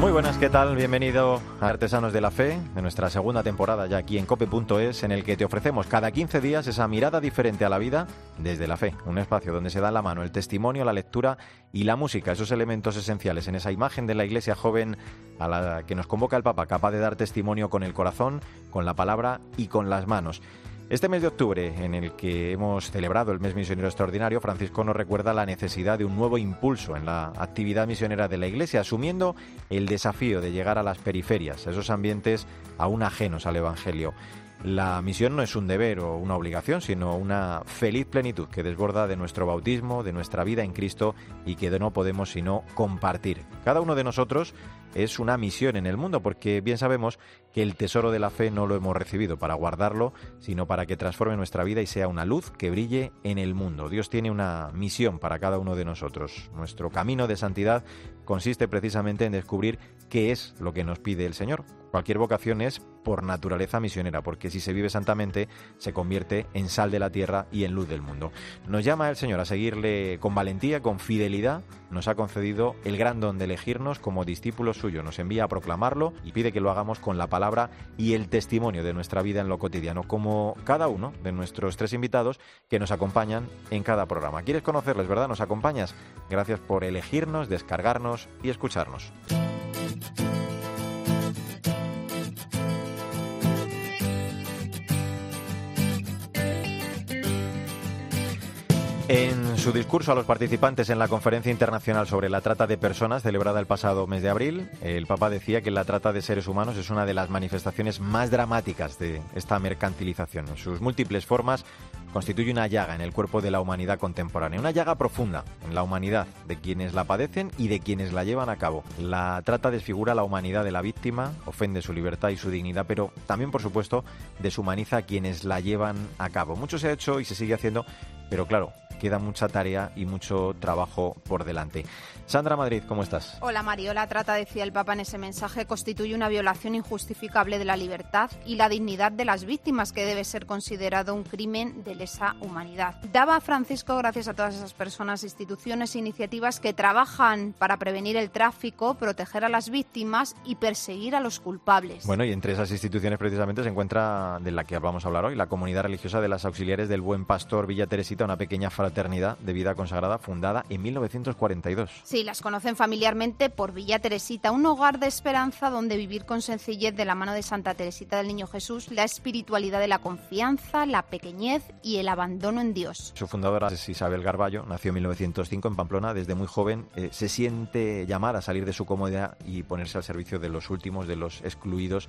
Muy buenas, ¿qué tal? Bienvenido a Artesanos de la Fe, de nuestra segunda temporada ya aquí en cope.es, en el que te ofrecemos cada 15 días esa mirada diferente a la vida desde la fe. Un espacio donde se da la mano el testimonio, la lectura y la música, esos elementos esenciales en esa imagen de la iglesia joven a la que nos convoca el Papa, capaz de dar testimonio con el corazón, con la palabra y con las manos. Este mes de octubre, en el que hemos celebrado el mes misionero extraordinario, Francisco nos recuerda la necesidad de un nuevo impulso en la actividad misionera de la Iglesia, asumiendo el desafío de llegar a las periferias, a esos ambientes aún ajenos al Evangelio. La misión no es un deber o una obligación, sino una feliz plenitud que desborda de nuestro bautismo, de nuestra vida en Cristo y que no podemos sino compartir. Cada uno de nosotros es una misión en el mundo, porque bien sabemos que el tesoro de la fe no lo hemos recibido para guardarlo, sino para que transforme nuestra vida y sea una luz que brille en el mundo. Dios tiene una misión para cada uno de nosotros. Nuestro camino de santidad consiste precisamente en descubrir qué es lo que nos pide el Señor. Cualquier vocación es por naturaleza misionera, porque si se vive santamente se convierte en sal de la tierra y en luz del mundo. Nos llama el Señor a seguirle con valentía, con fidelidad. Nos ha concedido el gran don de elegirnos como discípulos suyos. Nos envía a proclamarlo y pide que lo hagamos con la palabra y el testimonio de nuestra vida en lo cotidiano, como cada uno de nuestros tres invitados que nos acompañan en cada programa. ¿Quieres conocerles, verdad? ¿Nos acompañas? Gracias por elegirnos, descargarnos y escucharnos. En su discurso a los participantes en la Conferencia Internacional sobre la Trata de Personas, celebrada el pasado mes de abril, el Papa decía que la trata de seres humanos es una de las manifestaciones más dramáticas de esta mercantilización. En sus múltiples formas constituye una llaga en el cuerpo de la humanidad contemporánea, una llaga profunda en la humanidad de quienes la padecen y de quienes la llevan a cabo. La trata desfigura la humanidad de la víctima, ofende su libertad y su dignidad, pero también, por supuesto, deshumaniza a quienes la llevan a cabo. Mucho se ha hecho y se sigue haciendo, pero claro, queda mucha tarea y mucho trabajo por delante. Sandra Madrid, ¿cómo estás? Hola Mario, la trata, decía el Papa en ese mensaje, constituye una violación injustificable de la libertad y la dignidad de las víctimas, que debe ser considerado un crimen de lesa humanidad. Daba a Francisco gracias a todas esas personas, instituciones e iniciativas que trabajan para prevenir el tráfico, proteger a las víctimas y perseguir a los culpables. Bueno, y entre esas instituciones precisamente se encuentra de la que vamos a hablar hoy, la comunidad religiosa de las auxiliares del Buen Pastor Villa Teresita, una pequeña fraternidad de vida consagrada fundada en 1942. Sí, las conocen familiarmente por Villa Teresita, un hogar de esperanza donde vivir con sencillez de la mano de Santa Teresita del Niño Jesús, la espiritualidad de la confianza, la pequeñez y el abandono en Dios. Su fundadora es Isabel Garballo, nació en 1905 en Pamplona, desde muy joven eh, se siente llamada a salir de su comodidad y ponerse al servicio de los últimos, de los excluidos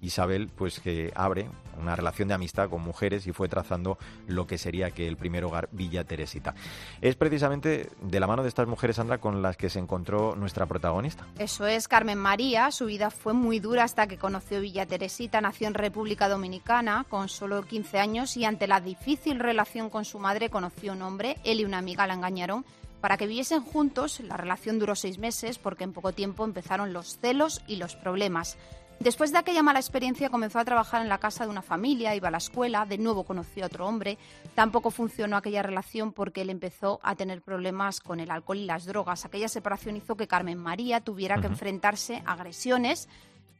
Isabel, pues que abre una relación de amistad con mujeres y fue trazando lo que sería que el primer hogar Villa Teresita. Es precisamente de la mano de estas mujeres, Sandra, con las que se encontró nuestra protagonista. Eso es, Carmen María. Su vida fue muy dura hasta que conoció Villa Teresita. Nació en República Dominicana con solo 15 años y ante la difícil relación con su madre conoció un hombre, él y una amiga la engañaron para que viviesen juntos. La relación duró seis meses porque en poco tiempo empezaron los celos y los problemas. Después de aquella mala experiencia comenzó a trabajar en la casa de una familia, iba a la escuela, de nuevo conoció a otro hombre. Tampoco funcionó aquella relación porque él empezó a tener problemas con el alcohol y las drogas. Aquella separación hizo que Carmen María tuviera que enfrentarse a agresiones,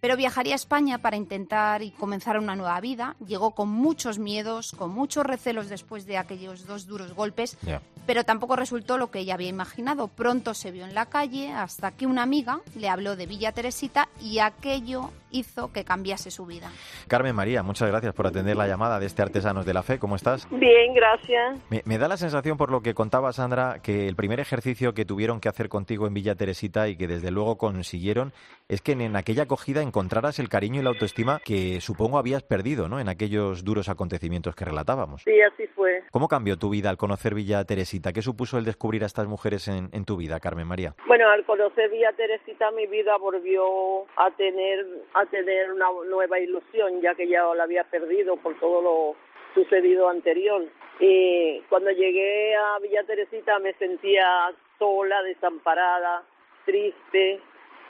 pero viajaría a España para intentar y comenzar una nueva vida. Llegó con muchos miedos, con muchos recelos después de aquellos dos duros golpes, pero tampoco resultó lo que ella había imaginado. Pronto se vio en la calle hasta que una amiga le habló de Villa Teresita y aquello hizo que cambiase su vida. Carmen María, muchas gracias por atender la llamada de este Artesanos de la Fe. ¿Cómo estás? Bien, gracias. Me, da la sensación, por lo que contaba Sandra, que el primer ejercicio que tuvieron que hacer contigo en Villa Teresita y que desde luego consiguieron es que en aquella acogida encontraras el cariño y la autoestima que supongo habías perdido ¿no? en aquellos duros acontecimientos que relatábamos. Sí, así fue. ¿Cómo cambió tu vida al conocer Villa Teresita? ¿Qué supuso el descubrir a estas mujeres en, en tu vida, Carmen María? Bueno, al conocer Villa Teresita mi vida volvió a tener a tener una nueva ilusión, ya que ya la había perdido por todo lo sucedido anterior. Y cuando llegué a Villa Teresita me sentía sola, desamparada, triste,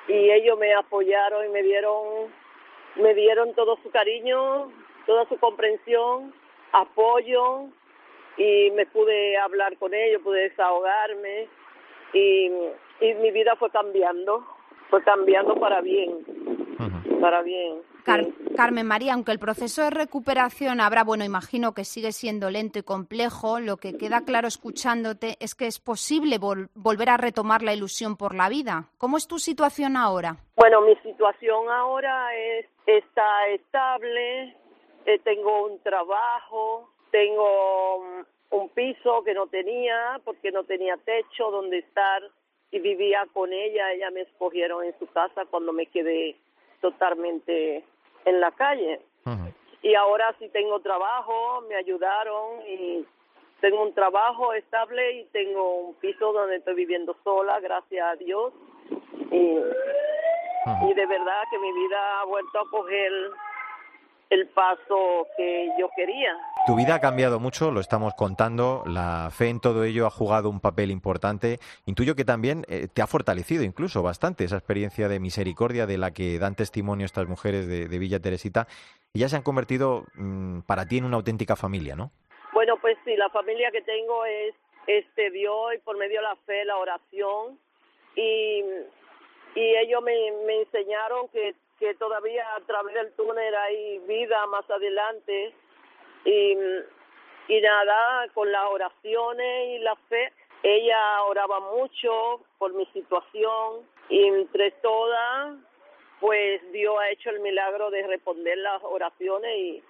y ellos me apoyaron y me dieron me dieron todo su cariño, toda su comprensión, apoyo y me pude hablar con ellos, pude desahogarme y, y mi vida fue cambiando, fue cambiando para bien, para bien. Carmen María, aunque el proceso de recuperación habrá, bueno, imagino que sigue siendo lento y complejo, lo que queda claro escuchándote es que es posible volver a retomar la ilusión por la vida. ¿Cómo es tu situación ahora? Bueno, mi situación ahora es está estable, eh, tengo un trabajo, tengo mm, un piso que no tenía porque no tenía techo donde estar y vivía con ella. Ella me escogieron en su casa cuando me quedé totalmente en la calle. Y ahora sí tengo trabajo, me ayudaron y tengo un trabajo estable y tengo un piso donde estoy viviendo sola, gracias a Dios. Y, y de verdad que mi vida ha vuelto a coger el paso que yo quería. Tu vida ha cambiado mucho, lo estamos contando, la fe en todo ello ha jugado un papel importante. Intuyo que también eh, te ha fortalecido incluso bastante esa experiencia de misericordia de la que dan testimonio estas mujeres de, Villa Teresita. Y ya se han convertido mm, para ti en una auténtica familia, ¿no? Bueno, pues sí, la familia que tengo es este Dios y por medio de la fe, la oración. Y, y ellos me, me enseñaron que que todavía a través del túnel hay vida más adelante. Y, y nada, con las oraciones y la fe, ella oraba mucho por mi situación y entre todas, pues Dios ha hecho el milagro de responder las oraciones y,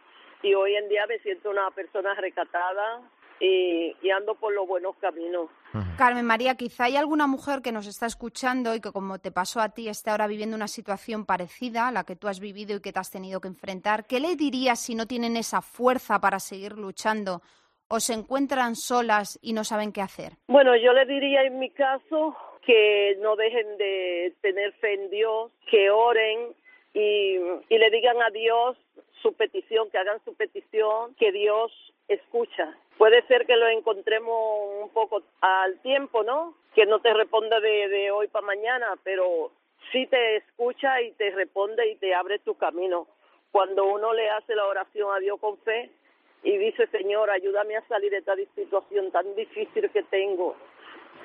y hoy en día me siento una persona recatada, y, ando por los buenos caminos. Carmen María, quizá hay alguna mujer que nos está escuchando y que como te pasó a ti está ahora viviendo una situación parecida a la que tú has vivido y que te has tenido que enfrentar. ¿Qué le dirías si no tienen esa fuerza para seguir luchando o se encuentran solas y no saben qué hacer? Bueno, yo le diría en mi caso que no dejen de tener fe en Dios, que oren y, y le digan a Dios su petición, que hagan su petición, que Dios escucha. Puede ser que lo encontremos un poco al tiempo, ¿no? Que no te responda de, de hoy para mañana, pero sí te escucha y te responde y te abre tu camino. Cuando uno le hace la oración a Dios con fe y dice, Señor, ayúdame a salir de esta situación tan difícil que tengo.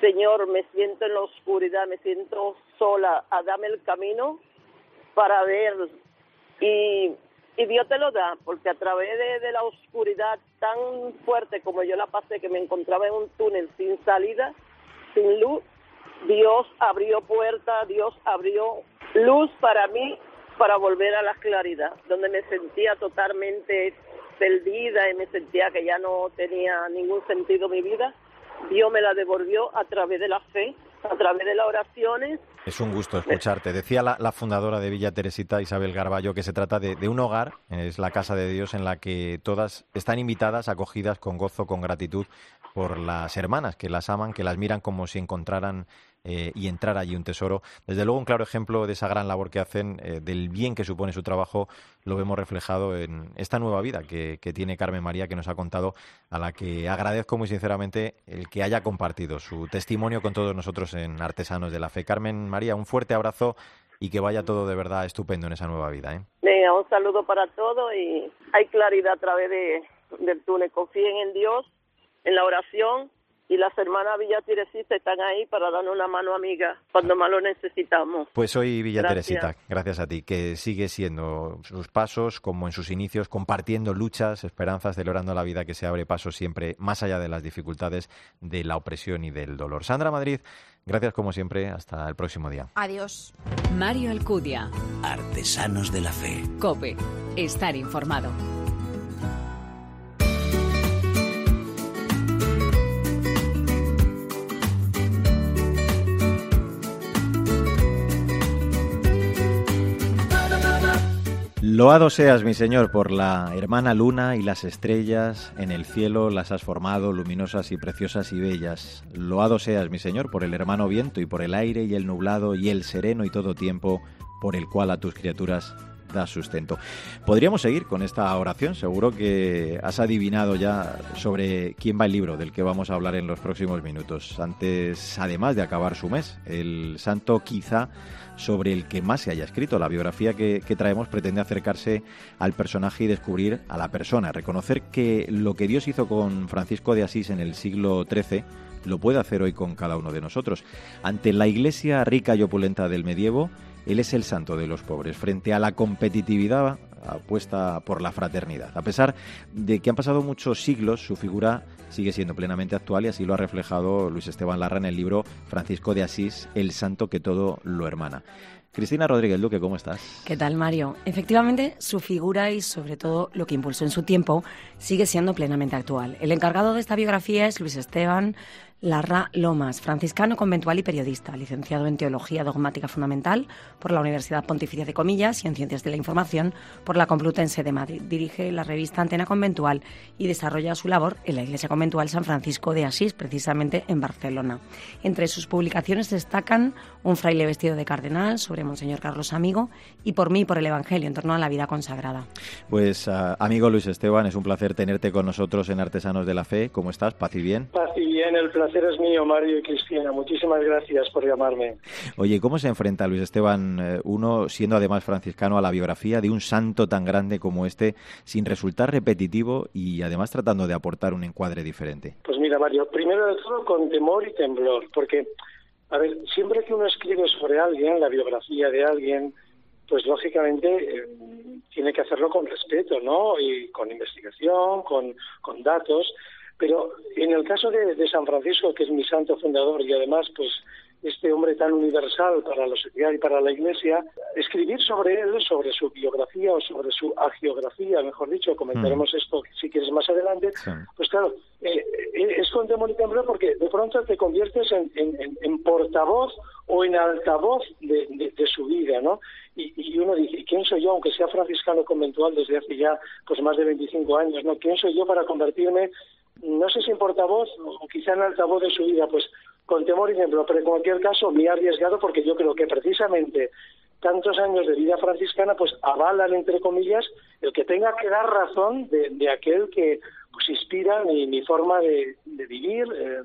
Señor, me siento en la oscuridad, me siento sola, a el camino para ver. Y y Dios te lo da, porque a través de, la oscuridad tan fuerte como yo la pasé, que me encontraba en un túnel sin salida, sin luz, Dios abrió puerta, Dios abrió luz para mí para volver a la claridad, donde me sentía totalmente perdida y me sentía que ya no tenía ningún sentido mi vida. Dios me la devolvió a través de la fe a través de las oraciones. Es un gusto escucharte. Decía la, fundadora de Villa Teresita, Isabel Garballo, que se trata de, de, un hogar, es la casa de Dios en la que todas están invitadas, acogidas con gozo, con gratitud por las hermanas que las aman, que las miran como si encontraran eh, y entrar allí un tesoro. Desde luego, un claro ejemplo de esa gran labor que hacen, eh, del bien que supone su trabajo, lo vemos reflejado en esta nueva vida que, tiene Carmen María, que nos ha contado, a la que agradezco muy sinceramente el que haya compartido su testimonio con todos nosotros en Artesanos de la Fe. Carmen María, un fuerte abrazo y que vaya todo de verdad estupendo en esa nueva vida. ¿eh? Venga, un saludo para todos y hay claridad a través de, del túnel. Confíen en Dios, en la oración y las hermanas Villa Teresita están ahí para darnos una mano amiga cuando más lo necesitamos. Pues hoy Villa Teresita, gracias a ti, que sigue siendo sus pasos como en sus inicios, compartiendo luchas, esperanzas, celebrando la vida que se abre paso siempre más allá de las dificultades, de la opresión y del dolor. Sandra Madrid, gracias como siempre, hasta el próximo día. Adiós. Mario Alcudia. Artesanos de la Fe. Cope. Estar informado. Loado seas, mi Señor, por la hermana luna y las estrellas, en el cielo las has formado, luminosas y preciosas y bellas. Loado seas, mi Señor, por el hermano viento y por el aire y el nublado y el sereno y todo tiempo, por el cual a tus criaturas sustento. Podríamos seguir con esta oración, seguro que has adivinado ya sobre quién va el libro del que vamos a hablar en los próximos minutos. Antes, además de acabar su mes, el santo quizá sobre el que más se haya escrito. La biografía que, traemos pretende acercarse al personaje y descubrir a la persona, reconocer que lo que Dios hizo con Francisco de Asís en el siglo XIII lo puede hacer hoy con cada uno de nosotros. Ante la iglesia rica y opulenta del medievo, él es el santo de los pobres. Frente a la competitividad apuesta por la fraternidad. A pesar de que han pasado muchos siglos, su figura sigue siendo plenamente actual y así lo ha reflejado Luis Esteban Larra en el libro Francisco de Asís, El santo que todo lo hermana. Cristina Rodríguez Duque, ¿cómo estás? ¿Qué tal, Mario? Efectivamente, su figura y sobre todo lo que impulsó en su tiempo sigue siendo plenamente actual. El encargado de esta biografía es Luis Esteban Larra Lomas, franciscano conventual y periodista, licenciado en Teología Dogmática Fundamental por la Universidad Pontificia de Comillas y en Ciencias de la Información por la Complutense de Madrid. Dirige la revista Antena Conventual y desarrolla su labor en la Iglesia Conventual San Francisco de Asís, precisamente en Barcelona. Entre sus publicaciones destacan Un fraile vestido de cardenal sobre Monseñor Carlos Amigo y Por mí por el Evangelio en torno a la vida consagrada. Pues ah, amigo Luis Esteban, es un placer tenerte con nosotros en Artesanos de la Fe. ¿Cómo estás? Paz y bien. Paz y bien, el placer es mío, Mario y Cristina. Muchísimas gracias por llamarme. Oye, ¿cómo se enfrenta Luis Esteban, eh, uno siendo además franciscano, a la biografía de un santo tan grande como este, sin resultar repetitivo y además tratando de aportar un encuadre diferente? Pues mira, Mario, primero de todo con temor y temblor, porque, a ver, siempre que uno escribe sobre alguien, la biografía de alguien, pues lógicamente eh, tiene que hacerlo con respeto, ¿no? Y con investigación, con, con datos. Pero en el caso de, San Francisco, que es mi santo fundador y además, pues, este hombre tan universal para la sociedad y para la Iglesia, escribir sobre él, sobre su biografía o sobre su agiografía, mejor dicho, comentaremos mm. esto si quieres más adelante, pues claro, eh, eh, es con temor y temblor porque de pronto te conviertes en, portavoz o en altavoz de, su vida, ¿no? Y, y, uno dice, ¿quién soy yo, aunque sea franciscano conventual desde hace ya pues más de 25 años, ¿no? ¿Quién soy yo para convertirme no sé si en portavoz o quizá en altavoz de su vida, pues con temor y ejemplo, pero en cualquier caso me ha arriesgado porque yo creo que precisamente tantos años de vida franciscana pues avalan, entre comillas, el que tenga que dar razón de, aquel que pues inspira mi, forma de, vivir, eh,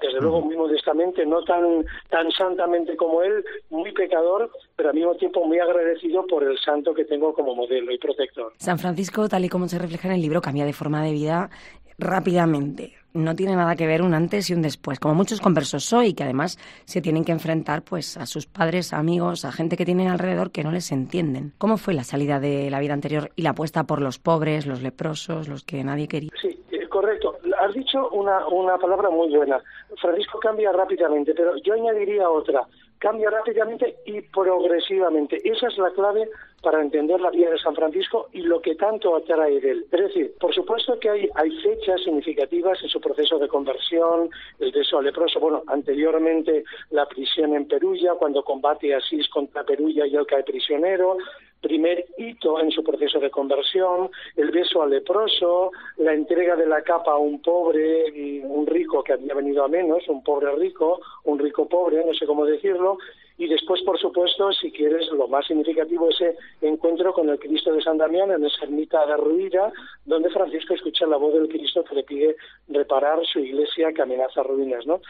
desde luego muy modestamente, no tan, tan santamente como él, muy pecador, pero al mismo tiempo muy agradecido por el santo que tengo como modelo y protector. San Francisco, tal y como se refleja en el libro, cambia de forma de vida rápidamente. No tiene nada que ver un antes y un después, como muchos conversos hoy, que además se tienen que enfrentar pues a sus padres, amigos, a gente que tienen alrededor que no les entienden. ¿Cómo fue la salida de la vida anterior y la apuesta por los pobres, los leprosos, los que nadie quería? Sí, eh, correcto. Has dicho una, una palabra muy buena. Francisco cambia rápidamente, pero yo añadiría otra cambia rápidamente y progresivamente. Esa es la clave para entender la vida de San Francisco y lo que tanto atrae de él. Es decir, por supuesto que hay, fechas significativas en su proceso de conversión, el beso leproso, bueno, anteriormente la prisión en Perulla, cuando combate Asís contra Perulla y él cae prisionero, primer hito en su proceso de conversión, el beso al leproso, la entrega de la capa a un pobre, un rico que había venido a menos, un pobre rico, un rico pobre, no sé cómo decirlo, y después, por supuesto, si quieres, lo más significativo, ese encuentro con el Cristo de San Damián en esa ermita derruida, donde Francisco escucha la voz del Cristo que le pide reparar su iglesia que amenaza ruinas, ¿no?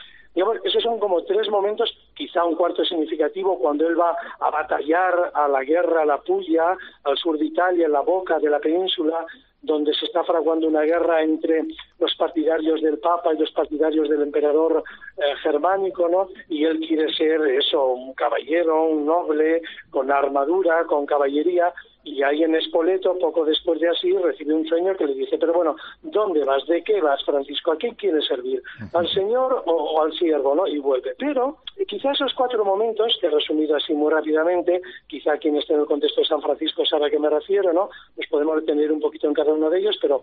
Esos son como tres momentos, quizá un cuarto significativo, cuando él va a batallar a la guerra, a la Puya, al sur de Italia, en la boca de la península, donde se está fraguando una guerra entre los partidarios del Papa y los partidarios del emperador eh, germánico, ¿no? Y él quiere ser eso, un caballero, un noble, con armadura, con caballería, y ahí en Espoleto, poco después de así, recibe un sueño que le dice, pero bueno, ¿dónde vas? ¿De qué vas, Francisco? ¿A quién quieres servir? ¿Al Señor o, al siervo? ¿no? Y vuelve. Pero quizá esos cuatro momentos, que he resumido así muy rápidamente, quizá quien esté en el contexto de San Francisco sabe a qué me refiero, ¿no? Nos podemos detener un poquito en cada uno de ellos, pero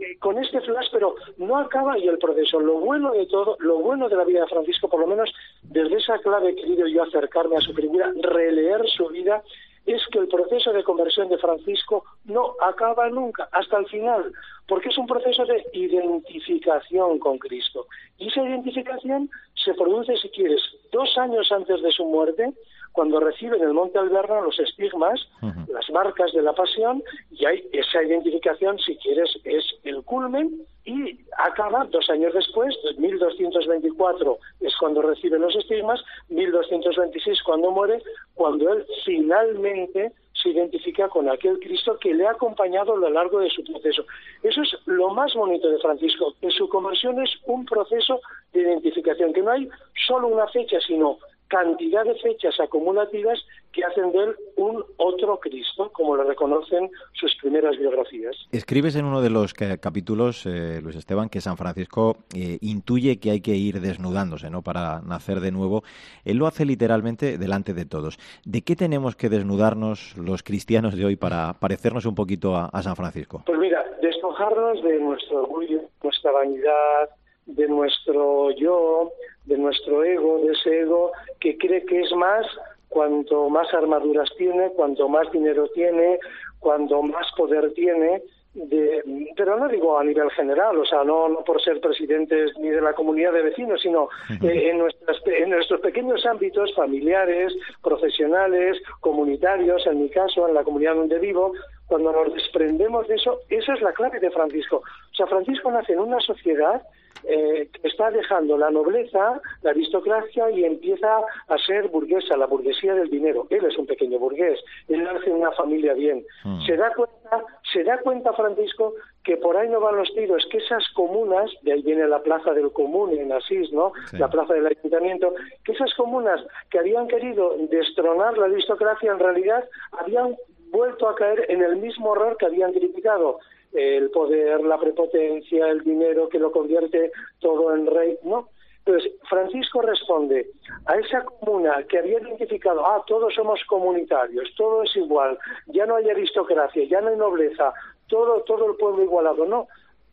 eh, con este flash, pero no acaba ahí el proceso. Lo bueno de todo, lo bueno de la vida de Francisco, por lo menos desde esa clave he querido yo acercarme a su figura, releer su vida es que el proceso de conversión de Francisco no acaba nunca, hasta el final, porque es un proceso de identificación con Cristo. Y esa identificación se produce, si quieres, dos años antes de su muerte, cuando recibe en el Monte Alberna los estigmas, las marcas de la pasión, y hay esa identificación, si quieres, es el culmen, y acaba dos años después, 1224 es cuando recibe los estigmas, 1226 cuando muere, cuando él finalmente se identifica con aquel Cristo que le ha acompañado a lo largo de su proceso. Eso es lo más bonito de Francisco, que su conversión es un proceso de identificación, que no hay solo una fecha, sino cantidad de fechas acumulativas que hacen de él un otro Cristo, como lo reconocen sus primeras biografías. Escribes en uno de los capítulos, eh, Luis Esteban, que San Francisco eh, intuye que hay que ir desnudándose ¿no? para nacer de nuevo. Él lo hace literalmente delante de todos. ¿De qué tenemos que desnudarnos los cristianos de hoy para parecernos un poquito a, a San Francisco? Pues mira, despojarnos de nuestro orgullo, nuestra vanidad, de nuestro yo, de nuestro ego, de ese ego que cree que es más cuanto más armaduras tiene, cuanto más dinero tiene, cuanto más poder tiene, de, pero no digo a nivel general, o sea, no, no por ser presidentes ni de la comunidad de vecinos, sino eh, en, nuestras, en nuestros pequeños ámbitos familiares, profesionales, comunitarios, en mi caso, en la comunidad donde vivo, cuando nos desprendemos de eso, esa es la clave de Francisco. O sea, Francisco nace en una sociedad eh, está dejando la nobleza, la aristocracia y empieza a ser burguesa, la burguesía del dinero. Él es un pequeño burgués, él nace en una familia bien. Mm. Se da cuenta, se da cuenta Francisco que por ahí no van los tiros, que esas comunas, de ahí viene la plaza del común en Asís, ¿no? La plaza del ayuntamiento, que esas comunas que habían querido destronar la aristocracia en realidad habían vuelto a caer en el mismo error que habían criticado el poder, la prepotencia, el dinero que lo convierte todo en rey, ¿no? Entonces, Francisco responde a esa comuna que había identificado, ah, todos somos comunitarios, todo es igual, ya no hay aristocracia, ya no hay nobleza, todo, todo el pueblo igualado, no.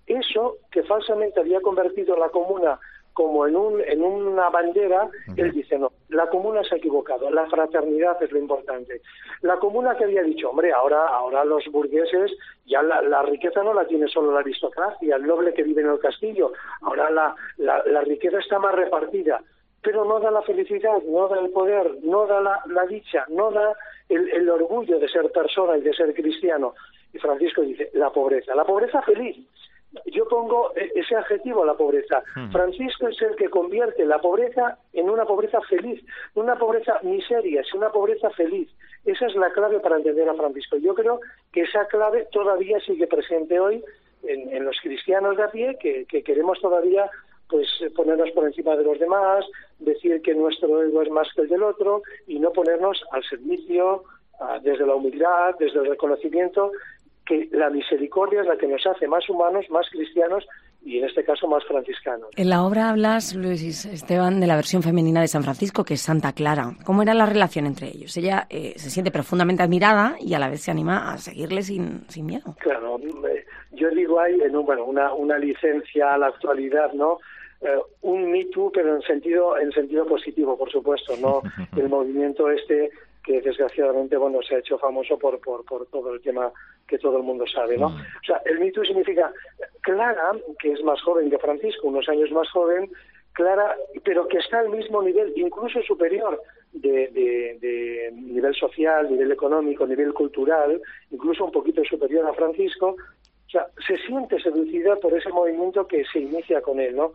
Eso que falsamente había convertido la comuna como en, un, en una bandera, él dice, no, la comuna se ha equivocado, la fraternidad es lo importante. La comuna que había dicho, hombre, ahora, ahora los burgueses, ya la, riqueza no la tiene solo la aristocracia, el noble que vive en el castillo, ahora la, la, riqueza está más repartida, pero no da la felicidad, no da el poder, no da la, dicha, no da el, el orgullo de ser persona y de ser cristiano. Y Francisco dice, la pobreza, la pobreza feliz, yo pongo e, ese adjetivo a la pobreza. Hmm. Francisco es el que convierte la pobreza en una pobreza feliz, una pobreza miseria, es una pobreza feliz. Esa es la clave para entender a Francisco. Yo creo que esa clave todavía sigue presente hoy en, los cristianos de a pie, que, queremos todavía pues ponernos por encima de los demás, decir que nuestro ego es más que el del otro y no ponernos al servicio desde la humildad, desde el reconocimiento que la misericordia es la que nos hace más humanos, más cristianos y en este caso más franciscanos. En la obra hablas, Luis Esteban, de la versión femenina de San Francisco, que es Santa Clara. ¿Cómo era la relación entre ellos? Ella eh, se siente profundamente admirada y a la vez se anima a seguirle sin, sin miedo. Claro, yo digo ahí, en bueno, una, una licencia a la actualidad, ¿no? Eh, un Me Too, pero en sentido, en sentido positivo, por supuesto, no el movimiento este que desgraciadamente bueno se ha hecho famoso por, por, por todo el tema que todo el mundo sabe, ¿no? Mm. O sea, el mito significa Clara, que es más joven que Francisco, unos años más joven, Clara, pero que está al mismo nivel, incluso superior de, de, nivel social, nivel económico, nivel cultural, incluso un poquito superior a Francisco, o sea, se siente seducida por ese movimiento que se inicia con él, ¿no?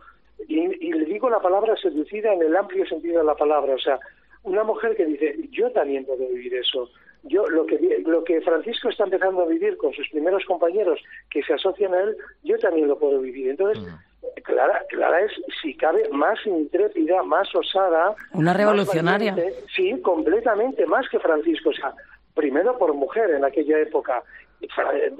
Y, y le digo la palabra seducida en el amplio sentido de la palabra, o sea, una mujer que dice, yo también puedo vivir eso. Yo lo que lo que Francisco está empezando a vivir con sus primeros compañeros que se asocian a él, yo también lo puedo vivir. Entonces, mm. Clara, Clara es, si cabe, más intrépida, más osada. Una revolucionaria. sí, completamente, más que Francisco. O sea, primero por mujer en aquella época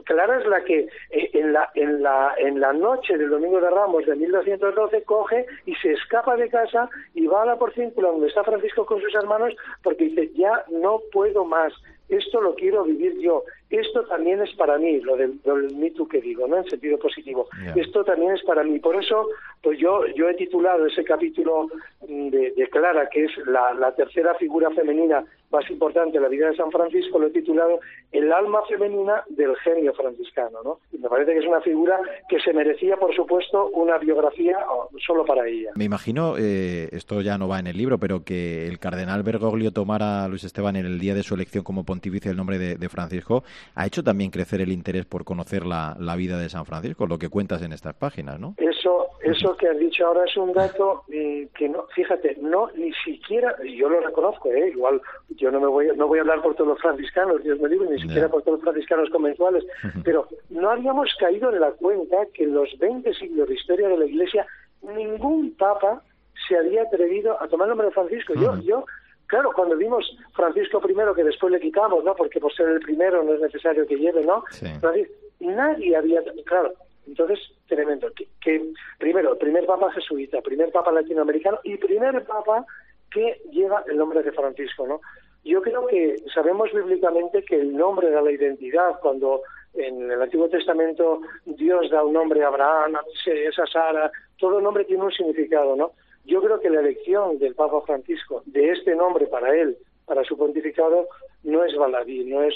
Clara es la que eh, en la, en, la, en la noche del Domingo de Ramos de 1212 coge y se escapa de casa y va a la porcíncula donde está Francisco con sus hermanos porque dice, ya no puedo más, esto lo quiero vivir yo, esto también es para mí, lo del, mito que digo, ¿no? En sentido positivo. Esto también es para mí. Por eso, pues yo, yo he titulado ese capítulo de, Clara, que es la, tercera figura femenina más importante de la vida de San Francisco, lo he titulado El alma femenina del genio franciscano, ¿no? Y me parece que es una figura que se merecía, por supuesto, una biografía solo para ella. Me imagino, eh, esto ya no va en el libro, pero que el cardenal Bergoglio tomara a Luis Esteban en el día de su elección como pontífice el nombre de, Francisco, ha hecho también crecer el interés por conocer la, vida de San Francisco, lo que cuentas en estas páginas, ¿no? Eso, eso que has dicho ahora es un dato eh, que no, fíjate, no ni siquiera, yo lo reconozco, ¿eh? igual yo no me voy, no voy a hablar por todos los franciscanos, Dios me libre, ni siquiera por todos los franciscanos conventuales, pero no habíamos caído en la cuenta que en los 20 siglos de historia de la Iglesia ningún papa se había atrevido a tomar el nombre de Francisco. Yo, yo, claro, cuando vimos Francisco I, que después le quitamos, ¿no? Porque por ser el primero no es necesario que lleve, ¿no? nadie había, claro, entonces, tremendo. Que, primero, primer papa jesuita, primer papa latinoamericano y primer papa que lleva el nombre de Francisco, ¿no? Yo creo que sabemos bíblicamente que el nombre da la identidad. Cuando en el Antiguo Testamento Dios da un nombre a Abraham, a Sara, todo nombre tiene un significado, ¿no? Yo creo que la elección del Papa Francisco de este nombre para él, para su pontificado, no es baladí, no es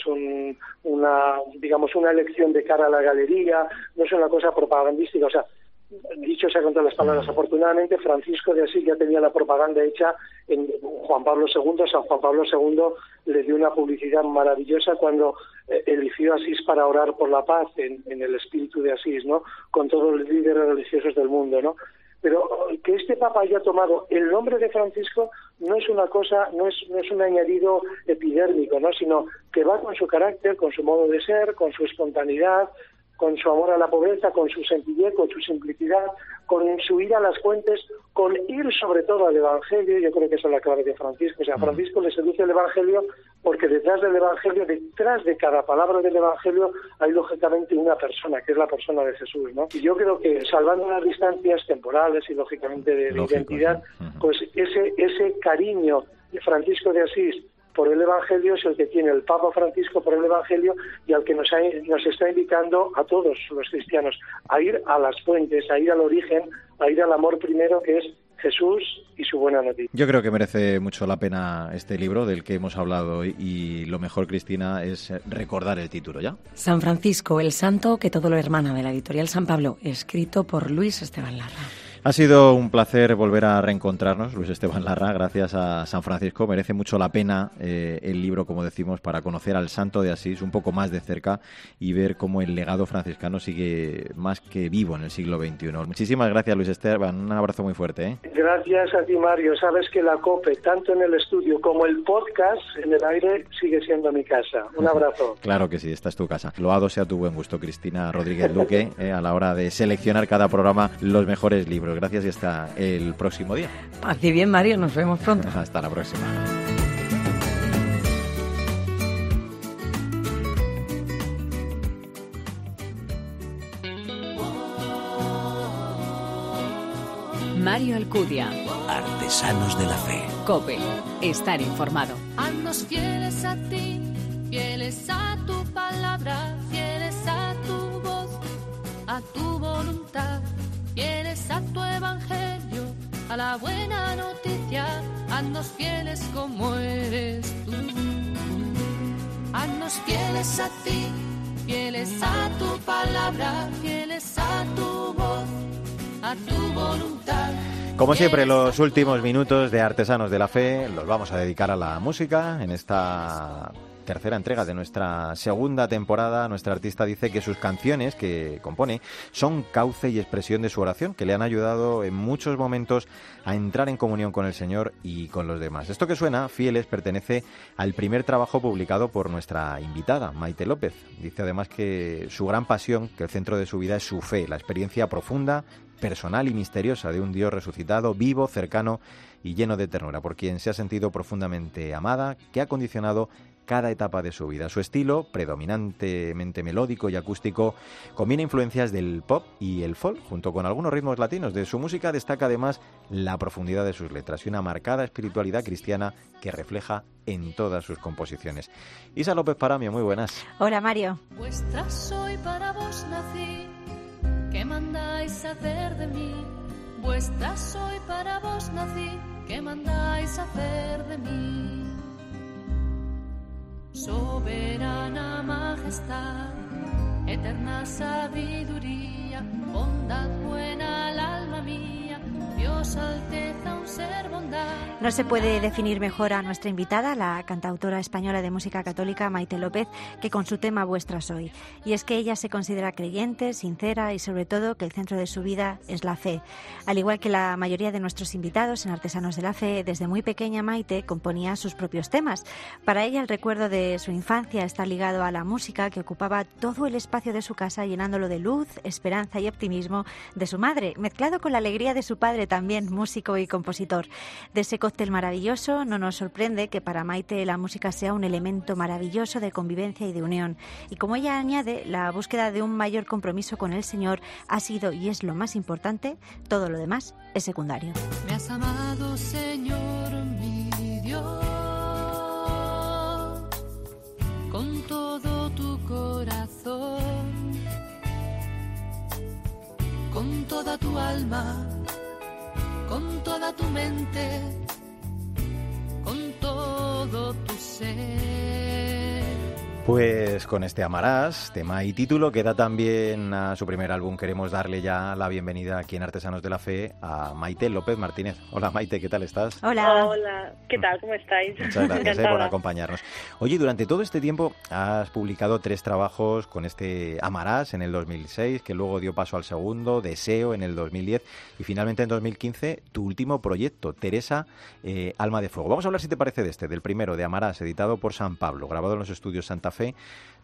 una, digamos, una elección de cara a la galería, no es una cosa propagandística, o sea, dicho sea con todas las palabras, afortunadamente Francisco de Asís ya tenía la propaganda hecha en Juan Pablo II, San Juan Pablo II le dio una publicidad maravillosa cuando eh, eligió Asís para orar por la paz en, en el espíritu de Asís, ¿no? Con todos los líderes religiosos del mundo, ¿no? Pero que este Papa haya tomado el nombre de Francisco no es una cosa, no es, no es un añadido epidérmico, ¿no? sino que va con su carácter, con su modo de ser, con su espontaneidad, con su amor a la pobreza, con su sencillez, con su simplicidad, con su ir a las fuentes, con ir sobre todo al Evangelio, yo creo que esa es la clave de Francisco. O sea, a Francisco le seduce el Evangelio porque detrás del Evangelio, detrás de cada palabra del Evangelio, hay lógicamente una persona, que es la persona de Jesús, ¿no? Y yo creo que, salvando las distancias temporales y lógicamente de, identidad, pues ese, ese cariño de Francisco de Asís por el Evangelio es el que tiene el Papa Francisco por el Evangelio y al que nos, nos está invitando a todos los cristianos a ir a las fuentes, a ir al origen, a ir al amor primero que es Jesús y su buena noticia. Yo creo que merece mucho la pena este libro del que hemos hablado y lo mejor, Cristina, es recordar el título, ¿ya? San Francisco, el santo que todo lo hermana, de la editorial San Pablo, escrito por Luis Esteban Larra. Ha sido un placer volver a reencontrarnos, Luis Esteban Larra, gracias a San Francisco. Merece mucho la pena eh, el libro, como decimos, para conocer al santo de Asís un poco más de cerca y ver cómo el legado franciscano sigue más que vivo en el siglo XXI. Muchísimas gracias, Luis Esteban. Un abrazo muy fuerte. ¿eh? Gracias a ti, Mario. Sabes que la COPE, tanto en el estudio como el podcast en el aire, sigue siendo mi casa. Un abrazo. claro que sí, esta es tu casa. Loado sea tu buen gusto, Cristina Rodríguez Luque, eh, a la hora de seleccionar cada programa los mejores libros gracias y hasta el próximo día. Así bien, Mario, nos vemos pronto. hasta la próxima. Mario Alcudia. Artesanos de la Fe. Cope. Estar informado. Haznos fieles a ti, fieles a tu palabra, la buena noticia, haznos fieles como eres tú. Haznos fieles a ti, fieles a tu palabra, fieles a tu voz, a tu voluntad. Como siempre, los últimos minutos de Artesanos de la Fe los vamos a dedicar a la música en esta tercera entrega de nuestra segunda temporada, nuestra artista dice que sus canciones que compone son cauce y expresión de su oración, que le han ayudado en muchos momentos a entrar en comunión con el Señor y con los demás. Esto que suena, Fieles, pertenece al primer trabajo publicado por nuestra invitada, Maite López. Dice además que su gran pasión, que el centro de su vida es su fe, la experiencia profunda, personal y misteriosa de un Dios resucitado, vivo, cercano y lleno de ternura, por quien se ha sentido profundamente amada, que ha condicionado cada etapa de su vida. Su estilo, predominantemente melódico y acústico, combina influencias del pop y el folk, junto con algunos ritmos latinos. De su música destaca además la profundidad de sus letras y una marcada espiritualidad cristiana que refleja en todas sus composiciones. Isa López Paramio, muy buenas. Hola Mario. Vuestra soy para vos nací, ¿qué mandáis hacer de mí? Vuestra soy para vos nací, ¿qué mandáis hacer de mí? Soberana majestad, eterna sabiduría, bondad buena No se puede definir mejor a nuestra invitada, la cantautora española de música católica Maite López, que con su tema Vuestra Soy. Y es que ella se considera creyente, sincera y sobre todo que el centro de su vida es la fe. Al igual que la mayoría de nuestros invitados en Artesanos de la Fe, desde muy pequeña Maite componía sus propios temas. Para ella el recuerdo de su infancia está ligado a la música que ocupaba todo el espacio de su casa llenándolo de luz, esperanza y optimismo de su madre, mezclado con la alegría de su padre también músico y compositor. De ese cóctel maravilloso no nos sorprende que para Maite la música sea un elemento maravilloso de convivencia y de unión. Y como ella añade, la búsqueda de un mayor compromiso con el Señor ha sido y es lo más importante, todo lo demás es secundario. Me has amado, Señor, mi Dios, con todo tu corazón, con toda tu alma, con toda tu mente, con todo tu ser. Pues con este Amarás, tema y título, que da también a su primer álbum, queremos darle ya la bienvenida aquí en Artesanos de la Fe a Maite López Martínez. Hola Maite, ¿qué tal estás? Hola. Hola, ¿qué tal? ¿Cómo estáis? Muchas gracias eh, por acompañarnos. Oye, durante todo este tiempo has publicado tres trabajos con este Amarás en el 2006, que luego dio paso al segundo, Deseo en el 2010 y finalmente en 2015 tu último proyecto, Teresa, eh, Alma de Fuego. Vamos a hablar, si te parece, de este, del primero, de Amarás, editado por San Pablo, grabado en los estudios Santa Fe.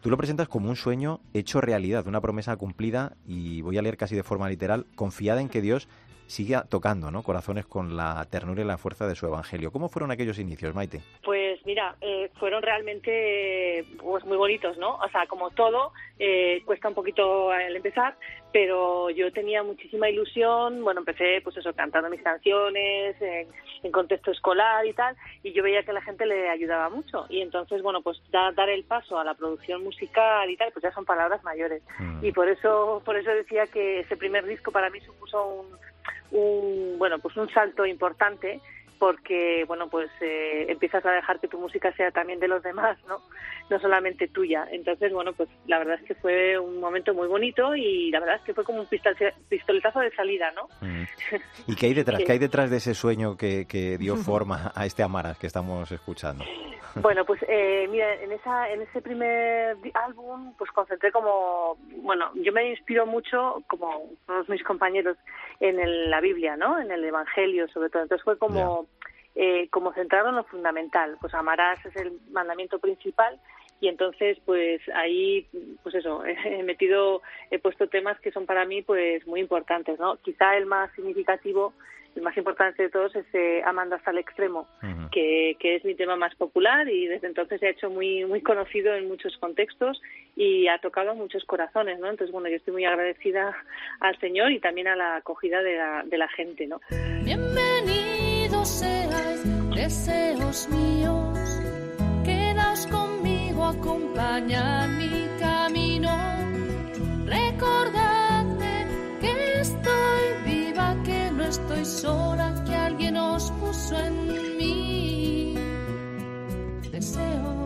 Tú lo presentas como un sueño hecho realidad, una promesa cumplida y voy a leer casi de forma literal, confiada en que Dios siga tocando ¿no? corazones con la ternura y la fuerza de su evangelio. ¿Cómo fueron aquellos inicios, Maite? Pues mira, eh, fueron realmente pues muy bonitos, ¿no? O sea, como todo, eh, cuesta un poquito el empezar, pero yo tenía muchísima ilusión. Bueno, empecé pues eso, cantando mis canciones en, en contexto escolar y tal, y yo veía que la gente le ayudaba mucho. Y entonces, bueno, pues da- dar el paso a la producción musical y tal, pues ya son palabras mayores. Mm. Y por eso, por eso decía que ese primer disco para mí supuso un, un bueno, pues un salto importante porque bueno pues eh, empiezas a dejar que tu música sea también de los demás no no solamente tuya entonces bueno pues la verdad es que fue un momento muy bonito y la verdad es que fue como un pistol- pistoletazo de salida no Mm. ¿Y qué hay detrás? Sí. ¿Qué hay detrás de ese sueño que, que dio forma a este Amaras que estamos escuchando? Bueno, pues eh, mira, en esa en ese primer álbum pues concentré como, bueno, yo me inspiro mucho, como todos mis compañeros, en el- la Biblia, ¿no? En el Evangelio sobre todo. Entonces fue como, eh, como centrado en lo fundamental. Pues amarás es el mandamiento principal y entonces pues ahí, pues eso, he metido, he puesto temas que son para mí pues muy importantes, ¿no? Quizá el más significativo, el más importante de todos es eh, Amando hasta el extremo Ujú. que, que es mi tema más popular y desde entonces se ha hecho muy muy conocido en muchos contextos y ha tocado a muchos corazones, ¿no? Entonces, bueno, yo estoy muy agradecida al Señor y también a la acogida de la, de la gente, ¿no? Seáis, deseos míos. Quedaos conmigo, acompañad mi camino. Recordadme que estoy viva, que no estoy sola, que alguien os puso en mí. Deseos.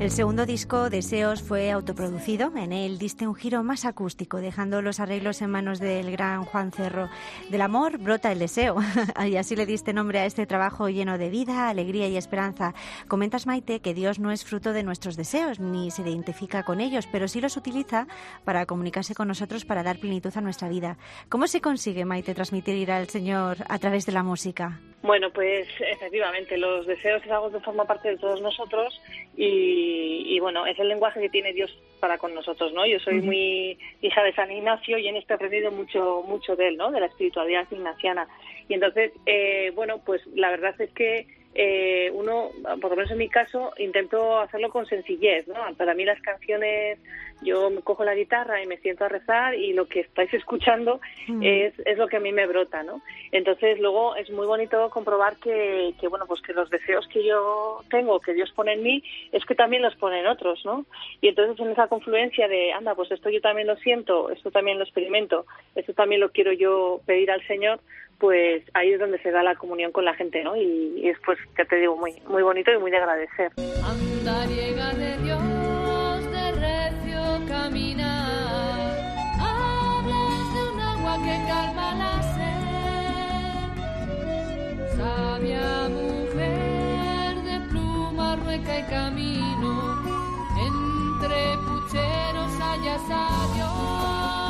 El segundo disco, Deseos, fue autoproducido. En él diste un giro más acústico, dejando los arreglos en manos del gran Juan Cerro. Del amor brota el deseo. y así le diste nombre a este trabajo lleno de vida, alegría y esperanza. Comentas, Maite, que Dios no es fruto de nuestros deseos, ni se identifica con ellos, pero sí los utiliza para comunicarse con nosotros, para dar plenitud a nuestra vida. ¿Cómo se consigue, Maite, transmitir al Señor a través de la música? Bueno, pues efectivamente, los deseos es algo que forma parte de todos nosotros y, bueno, es el lenguaje que tiene Dios para con nosotros, ¿no? Yo soy muy hija de San Ignacio y en esto he aprendido mucho, mucho de él, ¿no? De la espiritualidad ignaciana. Y entonces, eh, bueno, pues la verdad es que eh, uno, por lo menos en mi caso, intento hacerlo con sencillez, ¿no? Para mí las canciones, yo me cojo la guitarra y me siento a rezar y lo que estáis escuchando mm. es, es lo que a mí me brota, ¿no? Entonces luego es muy bonito comprobar que, que, bueno, pues que los deseos que yo tengo, que Dios pone en mí, es que también los pone en otros, ¿no? Y entonces en esa confluencia de, anda, pues esto yo también lo siento, esto también lo experimento, esto también lo quiero yo pedir al Señor, pues ahí es donde se da la comunión con la gente, ¿no? Y, después, ya te digo, muy, muy bonito y muy de agradecer. Andariega de Dios, caminar, hablas de un agua que calma la sed, sabia mujer de pluma, rueca y camino, entre pucheros hayas a Dios.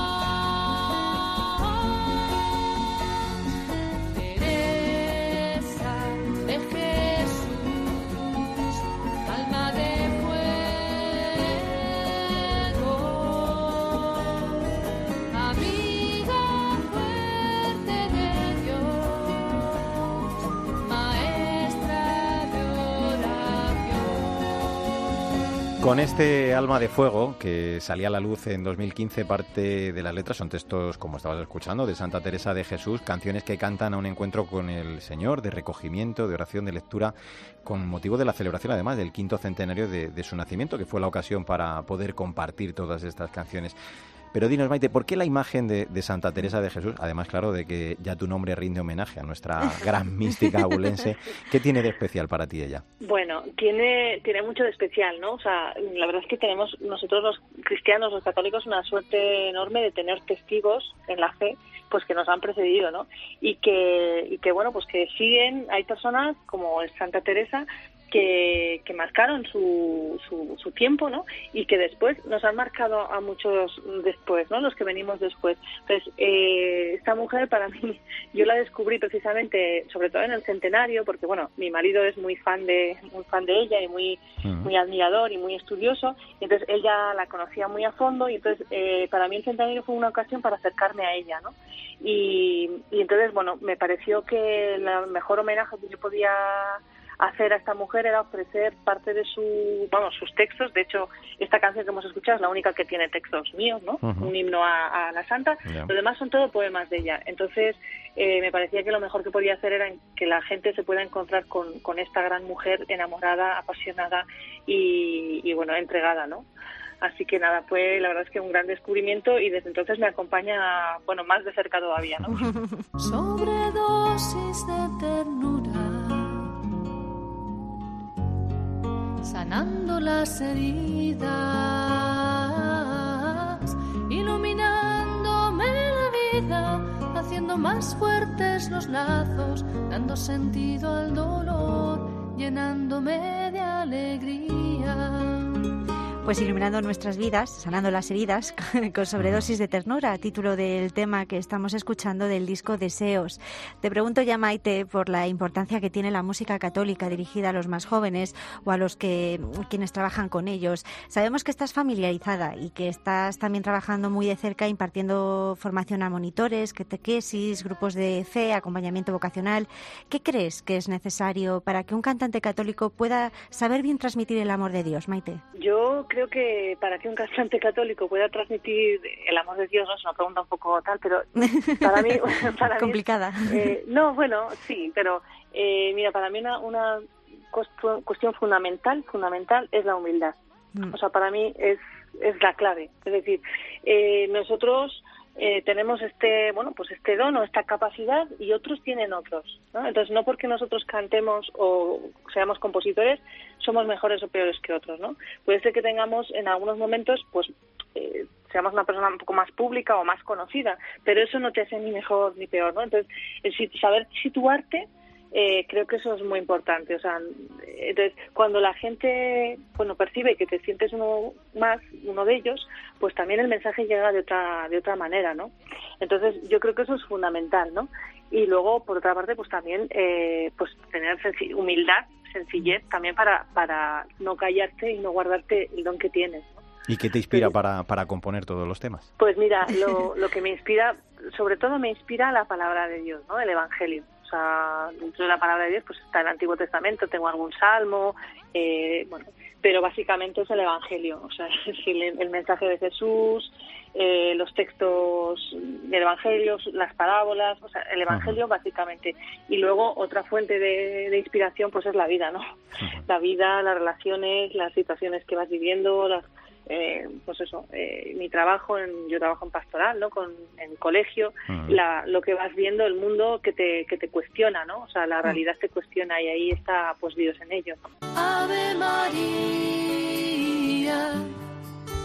Con este alma de fuego que salía a la luz en 2015, parte de las letras son textos, como estabas escuchando, de Santa Teresa de Jesús, canciones que cantan a un encuentro con el Señor, de recogimiento, de oración, de lectura, con motivo de la celebración además del quinto centenario de, su nacimiento, que fue la ocasión para poder compartir todas estas canciones. Pero dinos, Maite, ¿por qué la imagen de, Santa Teresa de Jesús, además, claro, de que ya tu nombre rinde homenaje a nuestra gran mística abulense, ¿qué tiene de especial para ti ella? Bueno, tiene, tiene mucho de especial, ¿no? O sea, la verdad es que tenemos nosotros los cristianos, los católicos, una suerte enorme de tener testigos en la fe pues que nos han precedido, ¿no? Y que, y que bueno, pues que siguen, hay personas como Santa Teresa que, marcaron su, su, tiempo, ¿no? Y que después nos han marcado a muchos después, ¿no? Los que venimos después. Entonces, eh, esta mujer para mí, yo la descubrí precisamente, sobre todo en el centenario, porque bueno, mi marido es muy fan de, muy fan de ella y muy, muy admirador y muy estudioso. Y entonces ella la conocía muy a fondo y entonces eh, para mí el centenario fue una ocasión para acercarme a ella, ¿no? Y, y entonces, bueno, me pareció que el mejor homenaje que yo podía hacer a esta mujer era ofrecer parte de su, vamos, sus textos. De hecho, esta canción que hemos escuchado es la única que tiene textos míos, ¿no? Un himno a, la santa. Los demás son todo poemas de ella. Entonces, eh, me parecía que lo mejor que podía hacer era que la gente se pueda encontrar con, con esta gran mujer enamorada, apasionada y, y bueno, entregada, ¿no? Así que nada, fue la verdad es que un gran descubrimiento y desde entonces me acompaña, bueno, más de cerca todavía, ¿no? Sobredosis de ternura sanando las heridas, iluminándome la vida, haciendo más fuertes los lazos, dando sentido al dolor, llenándome de alegría pues iluminando nuestras vidas, sanando las heridas con sobredosis de ternura, título del tema que estamos escuchando del disco Deseos. Te pregunto ya, Maite, por la importancia que tiene la música católica dirigida a los más jóvenes o a los que quienes trabajan con ellos. Sabemos que estás familiarizada y que estás también trabajando muy de cerca impartiendo formación a monitores, catequesis, grupos de fe, acompañamiento vocacional. ¿Qué crees que es necesario para que un cantante católico pueda saber bien transmitir el amor de Dios, Maite? Yo creo que para que un cantante católico pueda transmitir el amor de Dios, no es una pregunta un poco tal, pero para mí... Para Complicada. Eh, no, bueno, sí, pero eh, mira, para mí una, una cuestión fundamental, fundamental es la humildad. Mm. O sea, para mí es, es la clave. Es decir, eh, nosotros eh, tenemos este bueno pues este don o esta capacidad y otros tienen otros ¿no? entonces no porque nosotros cantemos o seamos compositores somos mejores o peores que otros no puede ser que tengamos en algunos momentos pues eh, seamos una persona un poco más pública o más conocida pero eso no te hace ni mejor ni peor no entonces saber situarte eh, creo que eso es muy importante. O sea, entonces, cuando la gente bueno percibe que te sientes uno más, uno de ellos, pues también el mensaje llega de otra de otra manera, ¿no? Entonces, yo creo que eso es fundamental, ¿no? y luego por otra parte pues también eh, pues tener humildad sencillez también para para no callarte y no guardarte el don que tienes ¿Y qué te inspira para, para componer todos los temas? Pues mira, lo, lo que me inspira, sobre todo me inspira la palabra de Dios, ¿no? El Evangelio. Sea, dentro de la palabra de Dios pues está el Antiguo Testamento, tengo algún salmo, eh, bueno, pero básicamente es el Evangelio, o sea, es el, el mensaje de Jesús, eh, los textos del Evangelio, las parábolas, o sea, el Evangelio básicamente. Y luego otra fuente de, inspiración pues es la vida, ¿no? La vida, las relaciones, las situaciones que vas viviendo, las, eh, pues eso, eh, mi trabajo, en, yo trabajo en pastoral, ¿no? Con, en colegio, la, lo que vas viendo, el mundo que te, que te cuestiona, ¿no? O sea, la realidad te cuestiona y ahí está, pues, Dios en ello. Ave María,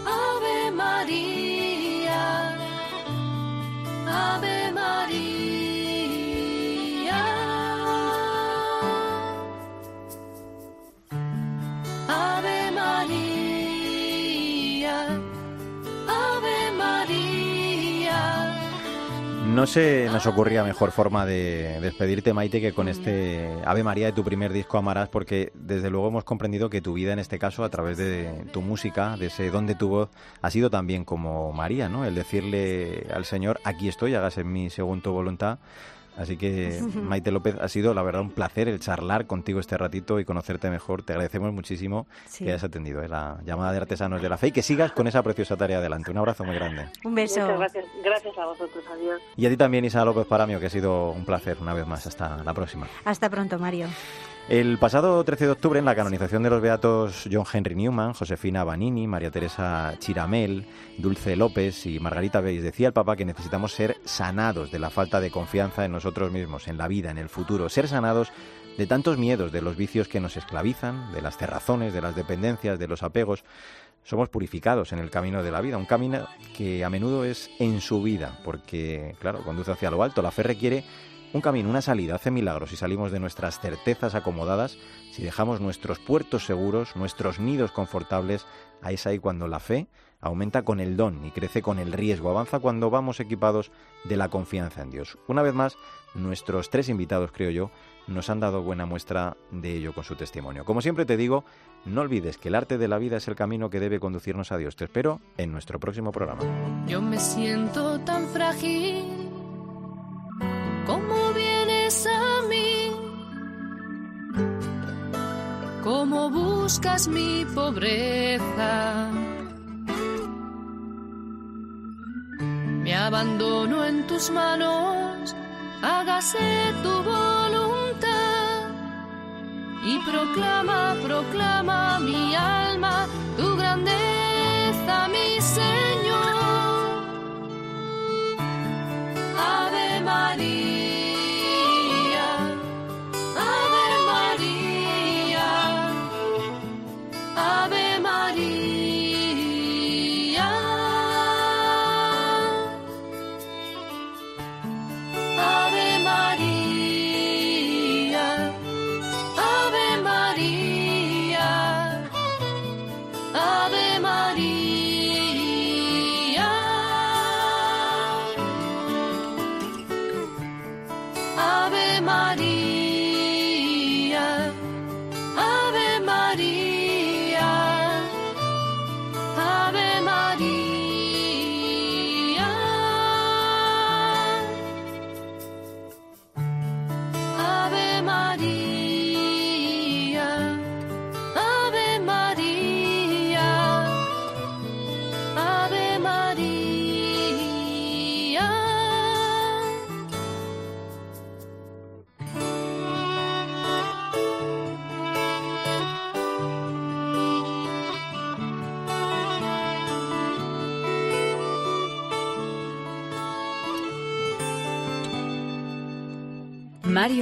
Ave María, Ave María. No se nos ocurría mejor forma de despedirte, Maite, que con este Ave María de tu primer disco Amarás, porque desde luego hemos comprendido que tu vida en este caso, a través de tu música, de ese don de tu voz, ha sido también como María, ¿no? El decirle al Señor, aquí estoy, hágase en mi según tu voluntad. Así que, Maite López, ha sido la verdad un placer el charlar contigo este ratito y conocerte mejor. Te agradecemos muchísimo que hayas atendido ¿eh? la llamada de Artesanos de la Fe y que sigas con esa preciosa tarea adelante. Un abrazo muy grande. Un beso. Muchas gracias. Gracias a vosotros. Adiós. Y a ti también, Isa López Paramio, que ha sido un placer una vez más. Hasta la próxima. Hasta pronto, Mario. El pasado 13 de octubre, en la canonización de los beatos John Henry Newman, Josefina Banini, María Teresa Chiramel, Dulce López y Margarita Beis, decía el Papa que necesitamos ser sanados de la falta de confianza en nosotros mismos, en la vida, en el futuro, ser sanados de tantos miedos, de los vicios que nos esclavizan, de las cerrazones, de las dependencias, de los apegos. Somos purificados en el camino de la vida, un camino que a menudo es en su vida, porque, claro, conduce hacia lo alto. La fe requiere un camino, una salida, hace milagros si salimos de nuestras certezas acomodadas, si dejamos nuestros puertos seguros, nuestros nidos confortables, ahí es ahí cuando la fe aumenta con el don y crece con el riesgo, avanza cuando vamos equipados de la confianza en Dios. Una vez más, nuestros tres invitados, creo yo, nos han dado buena muestra de ello con su testimonio. Como siempre te digo, no olvides que el arte de la vida es el camino que debe conducirnos a Dios. Te espero en nuestro próximo programa. Yo me siento tan frágil ¿Cómo buscas mi pobreza? Me abandono en tus manos, hágase tu voluntad y proclama, proclama mi alma, tu grandeza, mi Señor. Ave María.